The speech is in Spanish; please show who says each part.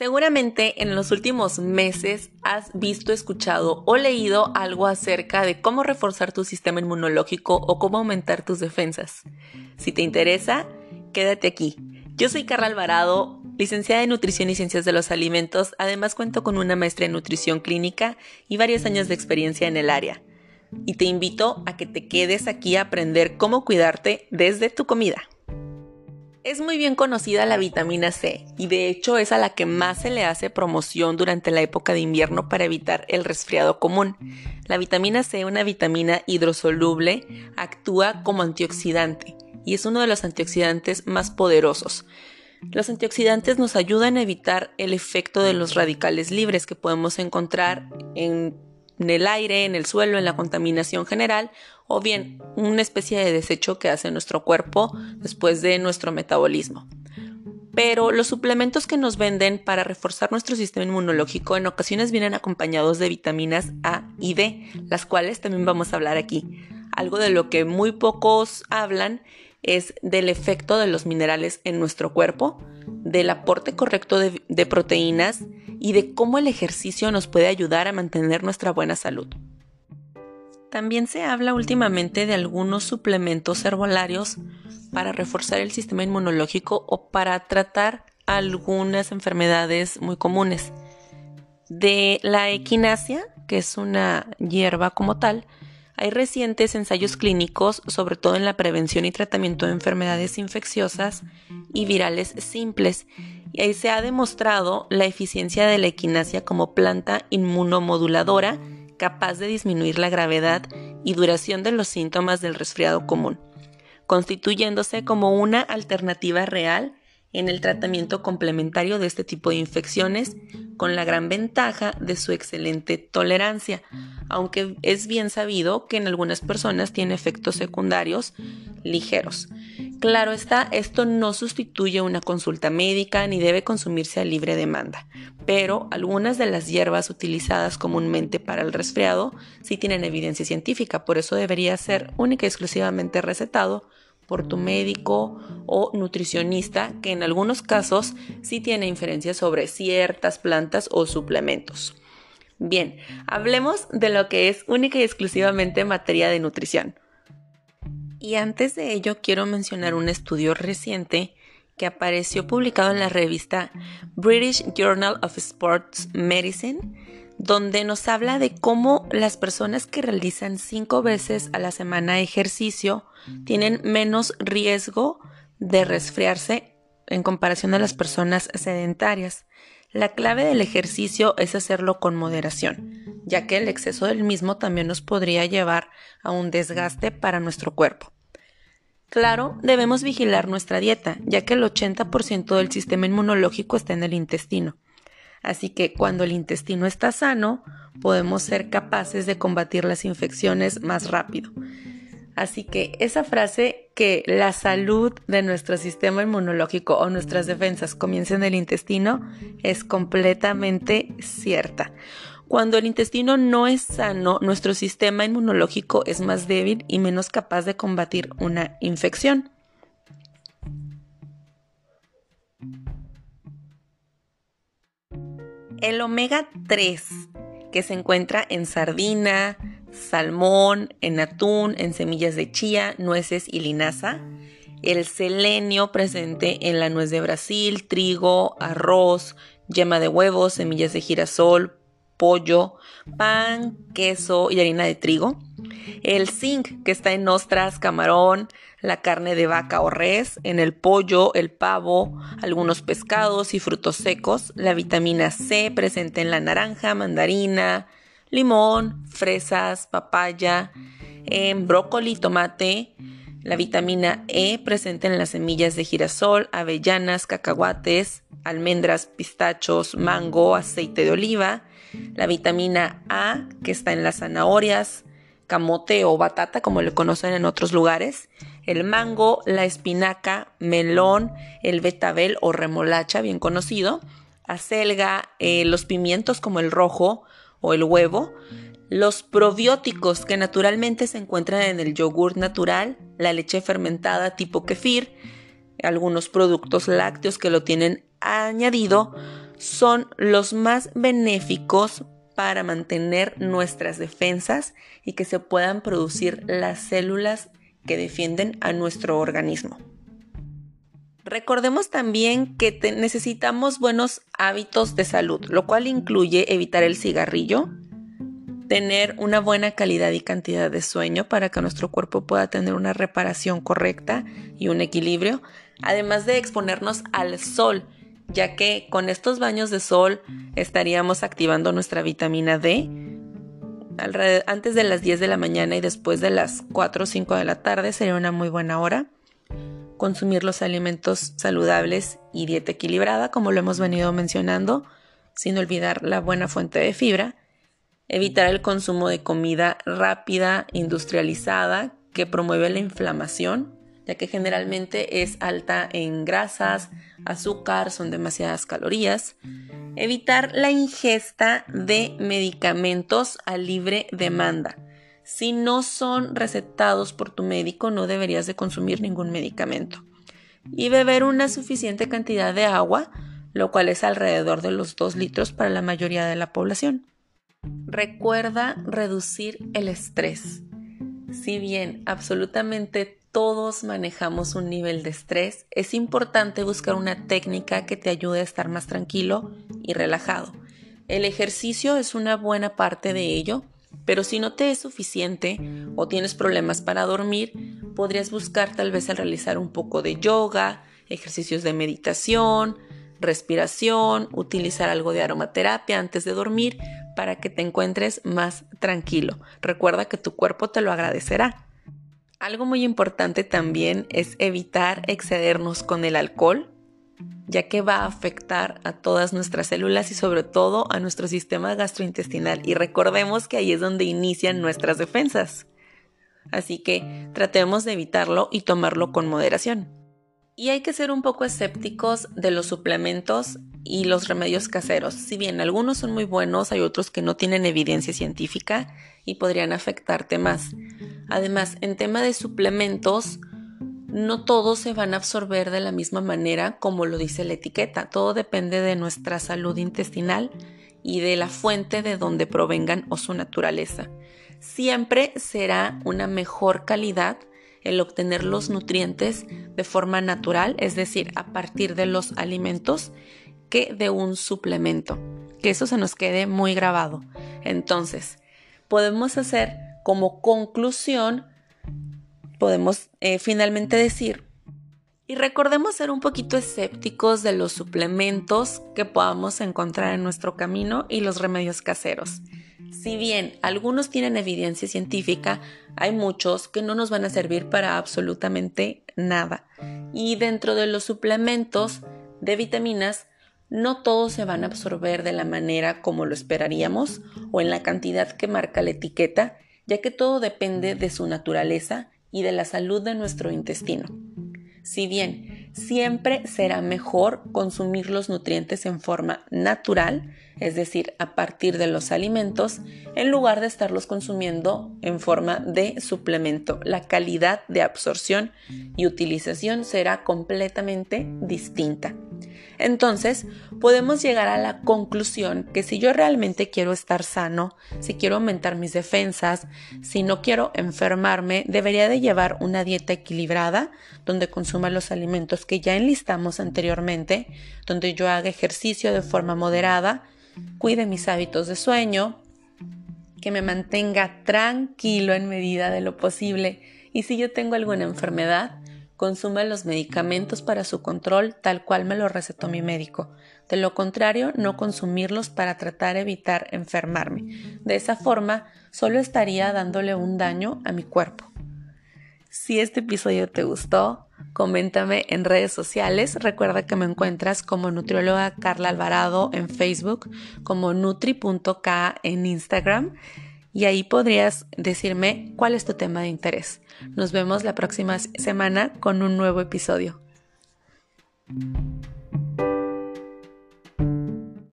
Speaker 1: Seguramente en los últimos meses has visto, escuchado o leído algo acerca de cómo reforzar tu sistema inmunológico o cómo aumentar tus defensas. Si te interesa, quédate aquí. Yo soy Carla Alvarado, licenciada en Nutrición y Ciencias de los Alimentos, además cuento con una maestría en Nutrición Clínica y varios años de experiencia en el área. Y te invito a que te quedes aquí a aprender cómo cuidarte desde tu comida. Es muy bien conocida la vitamina C y de hecho es a la que más se le hace promoción durante la época de invierno para evitar el resfriado común. La vitamina C, una vitamina hidrosoluble, actúa como antioxidante y es uno de los antioxidantes más poderosos. Los antioxidantes nos ayudan a evitar el efecto de los radicales libres que podemos encontrar en en el aire, en el suelo, en la contaminación general, o bien una especie de desecho que hace nuestro cuerpo después de nuestro metabolismo. Pero los suplementos que nos venden para reforzar nuestro sistema inmunológico en ocasiones vienen acompañados de vitaminas A y D, las cuales también vamos a hablar aquí. Algo de lo que muy pocos hablan es del efecto de los minerales en nuestro cuerpo, del aporte correcto de, proteínas y de cómo el ejercicio nos puede ayudar a mantener nuestra buena salud. También se habla últimamente de algunos suplementos herbolarios para reforzar el sistema inmunológico o para tratar algunas enfermedades muy comunes. De la equinacia, que es una hierba como tal, hay recientes ensayos clínicos, sobre todo en la prevención y tratamiento de enfermedades infecciosas y virales simples, y ahí se ha demostrado la eficiencia de la equinacia como planta inmunomoduladora capaz de disminuir la gravedad y duración de los síntomas del resfriado común, constituyéndose como una alternativa real en el tratamiento complementario de este tipo de infecciones con la gran ventaja de su excelente tolerancia, aunque es bien sabido que en algunas personas tiene efectos secundarios ligeros. Claro está, esto no sustituye una consulta médica ni debe consumirse a libre demanda, pero algunas de las hierbas utilizadas comúnmente para el resfriado sí tienen evidencia científica, por eso debería ser única y exclusivamente recetado por tu médico o nutricionista, que en algunos casos sí tiene inferencias sobre ciertas plantas o suplementos. Bien, hablemos de lo que es única y exclusivamente materia de nutrición. Y antes de ello quiero mencionar un estudio reciente que apareció publicado en la revista British Journal of Sports Medicine, donde nos habla de cómo las personas que realizan cinco veces a la semana ejercicio tienen menos riesgo de resfriarse en comparación a las personas sedentarias. La clave del ejercicio es hacerlo con moderación, ya que el exceso del mismo también nos podría llevar a un desgaste para nuestro cuerpo. Claro, debemos vigilar nuestra dieta, ya que el 80% del sistema inmunológico está en el intestino. Así que cuando el intestino está sano, podemos ser capaces de combatir las infecciones más rápido. Así que esa frase que la salud de nuestro sistema inmunológico o nuestras defensas comienza en el intestino es completamente cierta. Cuando el intestino no es sano, nuestro sistema inmunológico es más débil y menos capaz de combatir una infección. El omega 3, que se encuentra en sardina, salmón, en atún, en semillas de chía, nueces y linaza. El selenio presente en la nuez de Brasil, trigo, arroz, yema de huevos, semillas de girasol, pollo, pan, queso y harina de trigo. El zinc que está en ostras, camarón, la carne de vaca o res, en el pollo, el pavo, algunos pescados y frutos secos, la vitamina C presente en la naranja, mandarina, limón, fresas, papaya, en brócoli, tomate, la vitamina E presente en las semillas de girasol, avellanas, cacahuates, almendras, pistachos, mango, aceite de oliva, la vitamina A que está en las zanahorias, camote o batata como le conocen en otros lugares, el mango, la espinaca, melón, el betabel o remolacha, bien conocido, acelga, eh, los pimientos como el rojo o el huevo, los probióticos que naturalmente se encuentran en el yogur natural, la leche fermentada tipo kefir, algunos productos lácteos que lo tienen añadido, son los más benéficos para mantener nuestras defensas y que se puedan producir las células que defienden a nuestro organismo. Recordemos también que necesitamos buenos hábitos de salud, lo cual incluye evitar el cigarrillo, tener una buena calidad y cantidad de sueño para que nuestro cuerpo pueda tener una reparación correcta y un equilibrio, además de exponernos al sol, ya que con estos baños de sol estaríamos activando nuestra vitamina D antes de las 10 de la mañana y después de las 4 o 5 de la tarde sería una muy buena hora. Consumir los alimentos saludables y dieta equilibrada, como lo hemos venido mencionando, sin olvidar la buena fuente de fibra evitar el consumo de comida rápida, industrializada, que promueve la inflamación, ya que generalmente es alta en grasas, azúcar, son demasiadas calorías. Evitar la ingesta de medicamentos a libre demanda. Si no son recetados por tu médico, no deberías de consumir ningún medicamento. Y beber una suficiente cantidad de agua, lo cual es alrededor de los 2 litros para la mayoría de la población. Recuerda reducir el estrés. Si bien absolutamente todos manejamos un nivel de estrés, es importante buscar una técnica que te ayude a estar más tranquilo y relajado. El ejercicio es una buena parte de ello, pero si no te es suficiente o tienes problemas para dormir, podrías buscar tal vez el realizar un poco de yoga, ejercicios de meditación, respiración, utilizar algo de aromaterapia antes de dormir para que te encuentres más tranquilo. Recuerda que tu cuerpo te lo agradecerá. Algo muy importante también es evitar excedernos con el alcohol, ya que va a afectar a todas nuestras células y sobre todo a nuestro sistema gastrointestinal. Y recordemos que ahí es donde inician nuestras defensas. Así que tratemos de evitarlo y tomarlo con moderación. Y hay que ser un poco escépticos de los suplementos y los remedios caseros. Si bien algunos son muy buenos, hay otros que no tienen evidencia científica y podrían afectarte más. Además, en tema de suplementos, no todos se van a absorber de la misma manera como lo dice la etiqueta. Todo depende de nuestra salud intestinal y de la fuente de donde provengan o su naturaleza. Siempre será una mejor calidad el obtener los nutrientes de forma natural, es decir, a partir de los alimentos, que de un suplemento. Que eso se nos quede muy grabado. Entonces, podemos hacer como conclusión, podemos eh, finalmente decir, y recordemos ser un poquito escépticos de los suplementos que podamos encontrar en nuestro camino y los remedios caseros. Si bien algunos tienen evidencia científica, hay muchos que no nos van a servir para absolutamente nada. Y dentro de los suplementos de vitaminas, no todos se van a absorber de la manera como lo esperaríamos o en la cantidad que marca la etiqueta, ya que todo depende de su naturaleza y de la salud de nuestro intestino. Si bien siempre será mejor consumir los nutrientes en forma natural, es decir, a partir de los alimentos, en lugar de estarlos consumiendo en forma de suplemento. La calidad de absorción y utilización será completamente distinta. Entonces, podemos llegar a la conclusión que si yo realmente quiero estar sano, si quiero aumentar mis defensas, si no quiero enfermarme, debería de llevar una dieta equilibrada donde consuma los alimentos que ya enlistamos anteriormente, donde yo haga ejercicio de forma moderada, cuide mis hábitos de sueño, que me mantenga tranquilo en medida de lo posible. Y si yo tengo alguna enfermedad, consuma los medicamentos para su control tal cual me lo recetó mi médico. De lo contrario, no consumirlos para tratar de evitar enfermarme. De esa forma, solo estaría dándole un daño a mi cuerpo. Si este episodio te gustó, coméntame en redes sociales. Recuerda que me encuentras como nutrióloga Carla Alvarado en Facebook, como nutri.k en Instagram y ahí podrías decirme cuál es tu tema de interés. Nos vemos la próxima semana con un nuevo episodio.